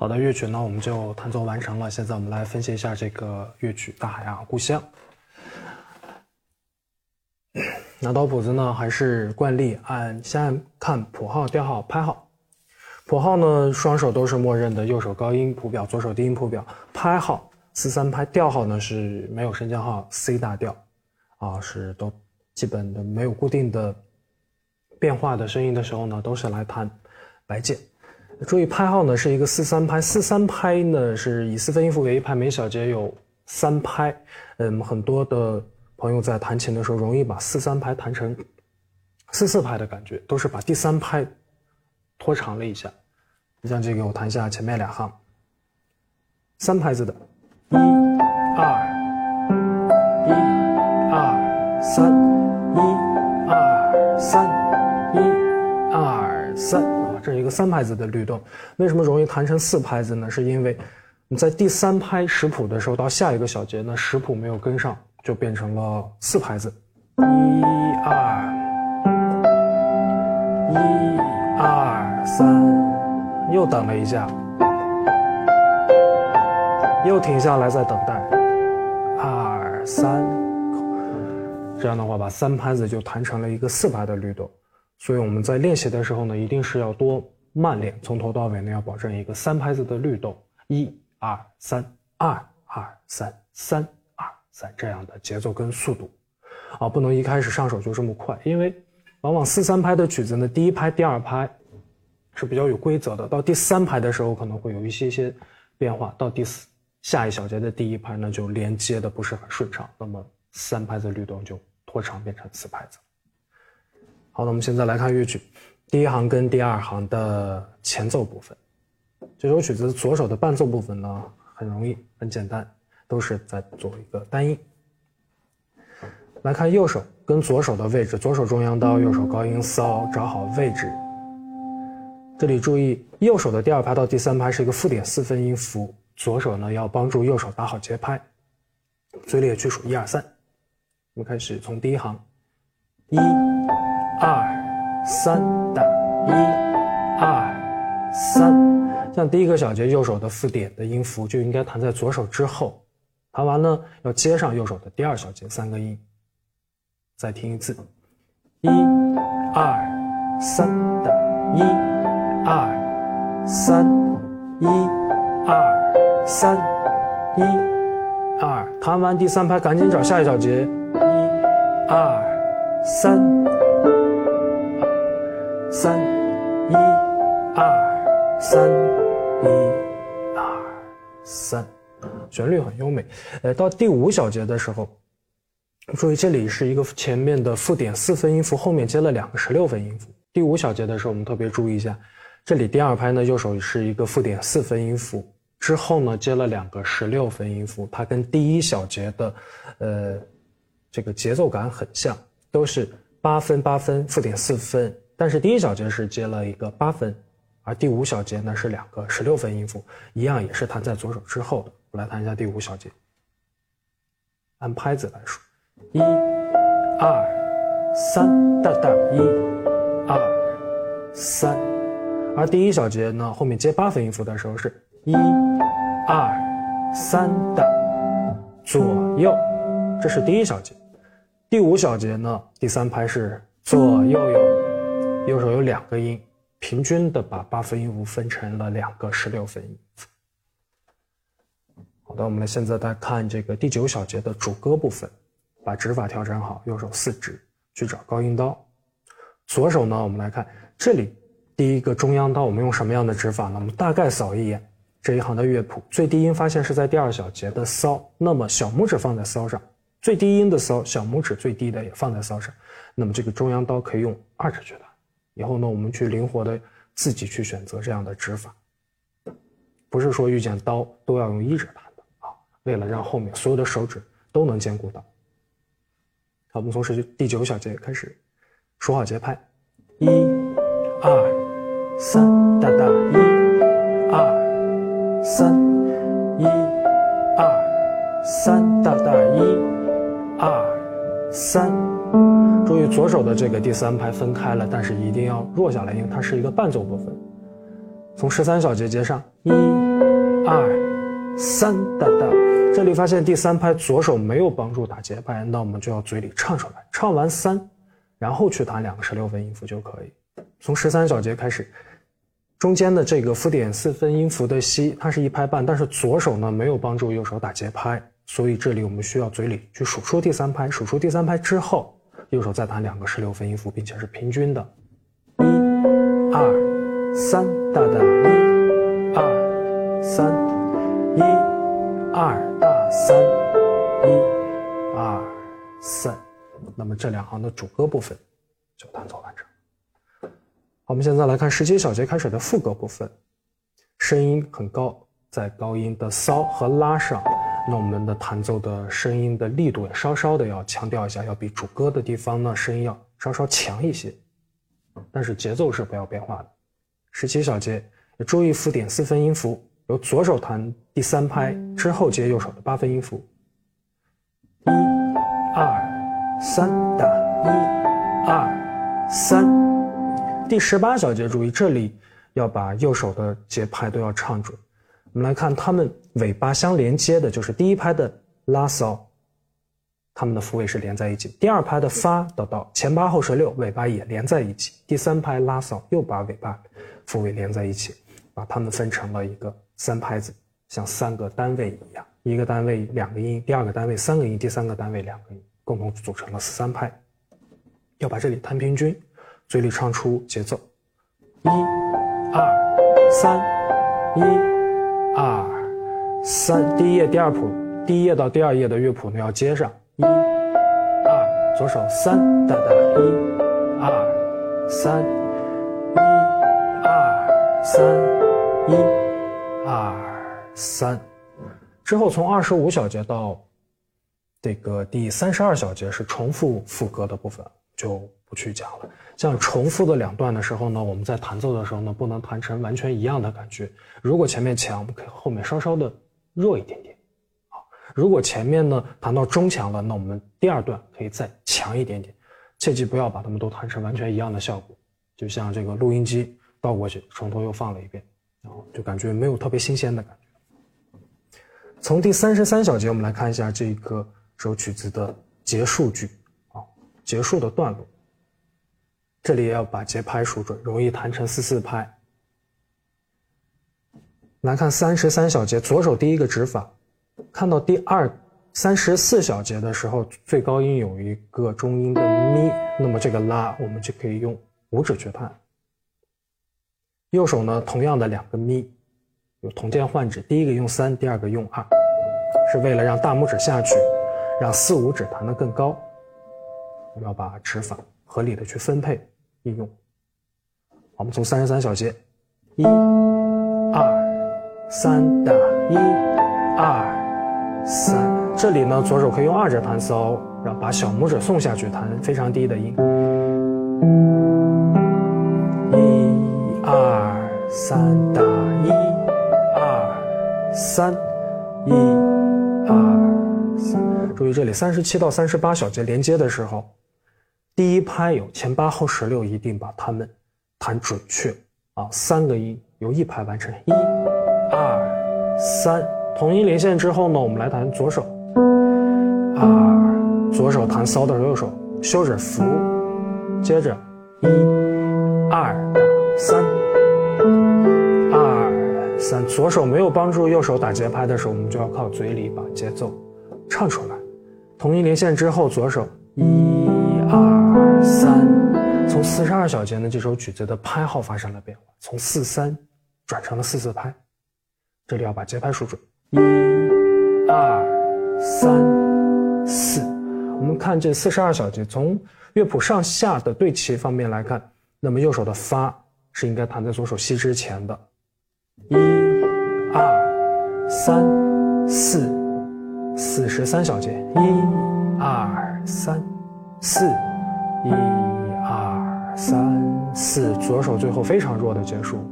好的，乐曲呢我们就弹奏完成了。现在我们来分析一下这个乐曲《大海啊故乡》。拿到谱子呢，还是惯例按先按看谱号、调号、拍号。谱号呢，双手都是默认的，右手高音谱表，左手低音谱表。拍号四三拍，调号呢是没有升降号，C 大调，啊是都基本的没有固定的变化的声音的时候呢，都是来弹白键。注意拍号呢是一个四三拍，四三拍呢是以四分音符为一拍，每小节有三拍。嗯，很多的朋友在弹琴的时候容易把四三拍弹成四四拍的感觉，都是把第三拍拖长了一下。你像这个，我弹一下前面两行，三拍子的，一、二、一、二、三、一、二、三、一、二、三。这是一个三拍子的律动，为什么容易弹成四拍子呢？是因为你在第三拍识谱的时候，到下一个小节呢，识谱没有跟上，就变成了四拍子。一二，一二三，又等了一下，又停下来再等待，二三，这样的话把三拍子就弹成了一个四拍的律动。所以我们在练习的时候呢，一定是要多慢练，从头到尾呢要保证一个三拍子的律动，一二三，二二三，三二三这样的节奏跟速度，啊，不能一开始上手就这么快，因为往往四三拍的曲子呢，第一拍、第二拍是比较有规则的，到第三拍的时候可能会有一些些变化，到第四下一小节的第一拍呢就连接的不是很顺畅，那么三拍子律动就拖长变成四拍子。好，那我们现在来看乐曲，第一行跟第二行的前奏部分。这首曲子左手的伴奏部分呢，很容易，很简单，都是在做一个单音。来看右手跟左手的位置，左手中央刀，右手高音骚，找好位置。这里注意，右手的第二拍到第三拍是一个附点四分音符，左手呢要帮助右手打好节拍，嘴里也去数一二三。我们开始从第一行，一。二三的，一二三，像第一个小节右手的附点的音符就应该弹在左手之后，弹完呢要接上右手的第二小节三个音，再听一次，一二三的，一二三，一二三，一二，弹完第三拍赶紧找下一小节，一二三。三，一，二，三，一，二，三，旋律很优美。呃，到第五小节的时候，注意这里是一个前面的附点四分音符，后面接了两个十六分音符。第五小节的时候，我们特别注意一下，这里第二拍呢，右手是一个附点四分音符，之后呢接了两个十六分音符，它跟第一小节的，呃，这个节奏感很像，都是八分八分附点四分。但是第一小节是接了一个八分，而第五小节呢是两个十六分音符，一样也是弹在左手之后的。我来弹一下第五小节，按拍子来数，一、二、三，哒哒，一、二、三。而第一小节呢后面接八分音符的时候是一、二、三的左右，这是第一小节。第五小节呢第三拍是左右右。右手有两个音，平均的把八分音符分成了两个十六分音符。好的，我们来现在来看这个第九小节的主歌部分，把指法调整好，右手四指去找高音刀。左手呢，我们来看这里第一个中央刀，我们用什么样的指法呢？我们大概扫一眼这一行的乐谱，最低音发现是在第二小节的骚，那么小拇指放在骚上，最低音的骚，小拇指最低的也放在骚上，那么这个中央刀可以用二指去弹。以后呢，我们去灵活的自己去选择这样的指法，不是说遇见刀都要用一指弹的啊。为了让后面所有的手指都能兼顾到，好，我们从十第九小节开始数好节拍，一、二、三，哒哒，一、二、三，一、二、三，哒哒，一、二、三。注意左手的这个第三拍分开了，但是一定要弱下来，因为它是一个伴奏部分。从十三小节接上，一、二、三，哒哒。这里发现第三拍左手没有帮助打节拍，那我们就要嘴里唱出来，唱完三，然后去弹两个十六分音符就可以。从十三小节开始，中间的这个附点四分音符的西，它是一拍半，但是左手呢没有帮助右手打节拍，所以这里我们需要嘴里去数出第三拍，数出第三拍之后，右手再弹两个十六分音符，并且是平均的，一、二、三，哒哒，一、二、三，一、二。三，一，二，三，那么这两行的主歌部分就弹奏完成。我们现在来看十七小节开始的副歌部分，声音很高，在高音的骚和拉上，那我们的弹奏的声音的力度也稍稍的要强调一下，要比主歌的地方呢声音要稍稍强一些，但是节奏是不要变化的。十七小节注意附点四分音符。由左手弹第三拍之后接右手的八分音符，一、二、三，打一、二、三。第十八小节注意这里要把右手的节拍都要唱准。我们来看他们尾巴相连接的，就是第一拍的拉骚，它们的符尾是连在一起；第二拍的发到到前八后十六，尾巴也连在一起；第三拍拉骚又把尾巴符尾连在一起，把它们分成了一个。三拍子像三个单位一样，一个单位两个音，第二个单位三个音，第三个单位两个音，共同组成了三拍。要把这里弹平均，嘴里唱出节奏，一、二、三，一、三。第一页第二谱，第一页到第二页的乐谱呢要接上，一、二，左手三哒哒，一、二、三，一、二、三，一。二三，之后从二十五小节到这个第三十二小节是重复副歌的部分，就不去讲了。像重复的两段的时候呢，我们在弹奏的时候呢，不能弹成完全一样的感觉。如果前面强，我们可以后面稍稍的弱一点点。好，如果前面呢弹到中强了，那我们第二段可以再强一点点。切记不要把它们都弹成完全一样的效果，就像这个录音机倒过去，从头又放了一遍。然后就感觉没有特别新鲜的感觉。从第三十三小节，我们来看一下这个首曲子的结束句啊，结束的段落。这里也要把节拍数准，容易弹成四四拍。来看三十三小节，左手第一个指法，看到第二三十四小节的时候，最高音有一个中音的咪，那么这个拉我们就可以用五指去弹。右手呢，同样的两个咪，有同键换指，第一个用三，第二个用二，是为了让大拇指下去，让四五指弹得更高。要把指法合理的去分配应用。我们从三十三小节，一、二、三的，一、二、三，这里呢，左手可以用二指弹骚，让把小拇指送下去弹非常低的音。一二三打一，二三，一，二三。注意这里三十七到三十八小节连接的时候，第一拍有前八后十六，一定把它们弹准确啊。三个音由一拍完成，一，二三。同音连线之后呢，我们来弹左手，二，左手弹骚的右手休止符，接着一，二三。二三，左手没有帮助右手打节拍的时候，我们就要靠嘴里把节奏唱出来。同音连线之后，左手一二三，从四十二小节呢，这首曲子的拍号发生了变化，从四三转成了四四拍。这里要把节拍数准，一二三四。我们看这四十二小节，从乐谱上下的对齐方面来看，那么右手的发是应该弹在左手西之前的。一、二、三、四，四十三小节。一、二、三、四，一、二、三、四，左手最后非常弱的结束。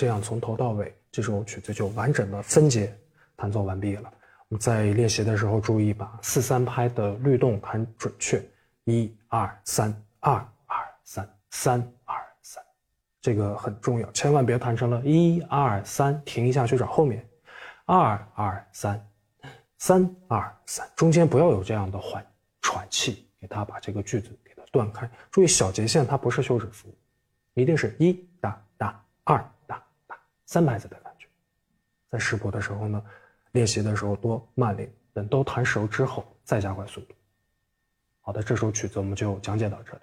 这样从头到尾，这首曲子就完整的分解弹奏完毕了。我们在练习的时候注意把四三拍的律动弹准确。一、二、三。二二三，三二三，这个很重要，千万别弹成了一二三，停一下去找后面，二二三，三二三，中间不要有这样的缓喘气，给它把这个句子给它断开。注意小节线它不是休止符，一定是一哒哒，二，三拍子的感觉。在识谱的时候呢，练习的时候多慢练，等都弹熟之后再加快速度。好的，这首曲子我们就讲解到这里。